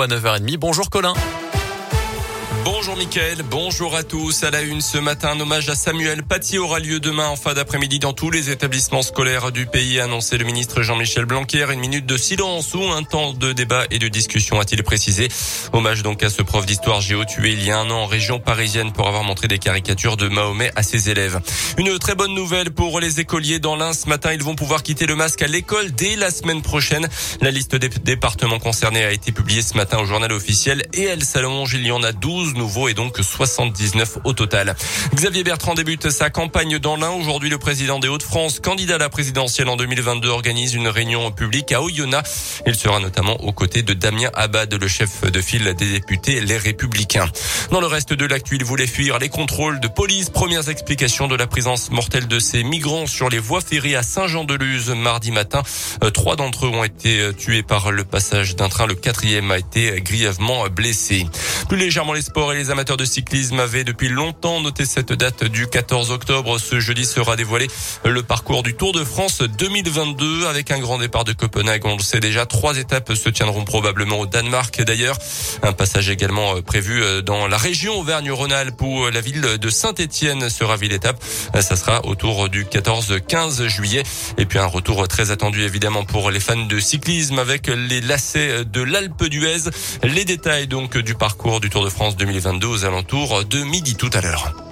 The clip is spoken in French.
à 9h30. Bonjour Colin. Bonjour Mickaël, bonjour à tous. À la une ce matin, un hommage à Samuel Paty aura lieu demain en fin d'après-midi dans tous les établissements scolaires du pays, a annoncé le ministre Jean-Michel Blanquer. Une minute de silence ou un temps de débat et de discussion, a-t-il précisé. Hommage donc à ce prof d'histoire géo tué il y a un an en région parisienne pour avoir montré des caricatures de Mahomet à ses élèves. Une très bonne nouvelle pour les écoliers dans l'Ain. Ce matin, ils vont pouvoir quitter le masque à l'école dès la semaine prochaine. La liste des départements concernés a été publiée ce matin au journal officiel et elle s'allonge. Il y en a 12 nouveau et donc 79 au total. Xavier Bertrand débute sa campagne dans l'Ain. Aujourd'hui, le président des Hauts-de-France, candidat à la présidentielle en 2022, organise une réunion publique à Oyonnax. Il sera notamment aux côtés de Damien Abad, le chef de file des députés Les Républicains. Dans le reste de l'actu, il voulait fuir les contrôles de police. Premières explications de la présence mortelle de ces migrants sur les voies ferrées à Saint-Jean-de-Luz mardi matin. Euh, trois d'entre eux ont été euh, tués par le passage d'un train. Le quatrième a été grièvement blessé. Plus légèrement les sports et les amateurs de cyclisme avaient depuis longtemps noté cette date du 14 octobre. Ce jeudi sera dévoilé le parcours du Tour de France 2022 avec un grand départ de Copenhague. On le sait déjà, trois étapes se tiendront probablement au Danemark d'ailleurs. Un passage également euh, prévu euh, dans la région Auvergne-Rhône-Alpes où euh, la ville de Saint-Étienne sera ville étape. Ça sera autour du 14-15 juillet. Et puis un retour très attendu évidemment pour les fans de cyclisme avec les lacets de l'Alpe d'Huez. Les détails donc du parcours du Tour de France 2022 aux alentours de midi tout à l'heure.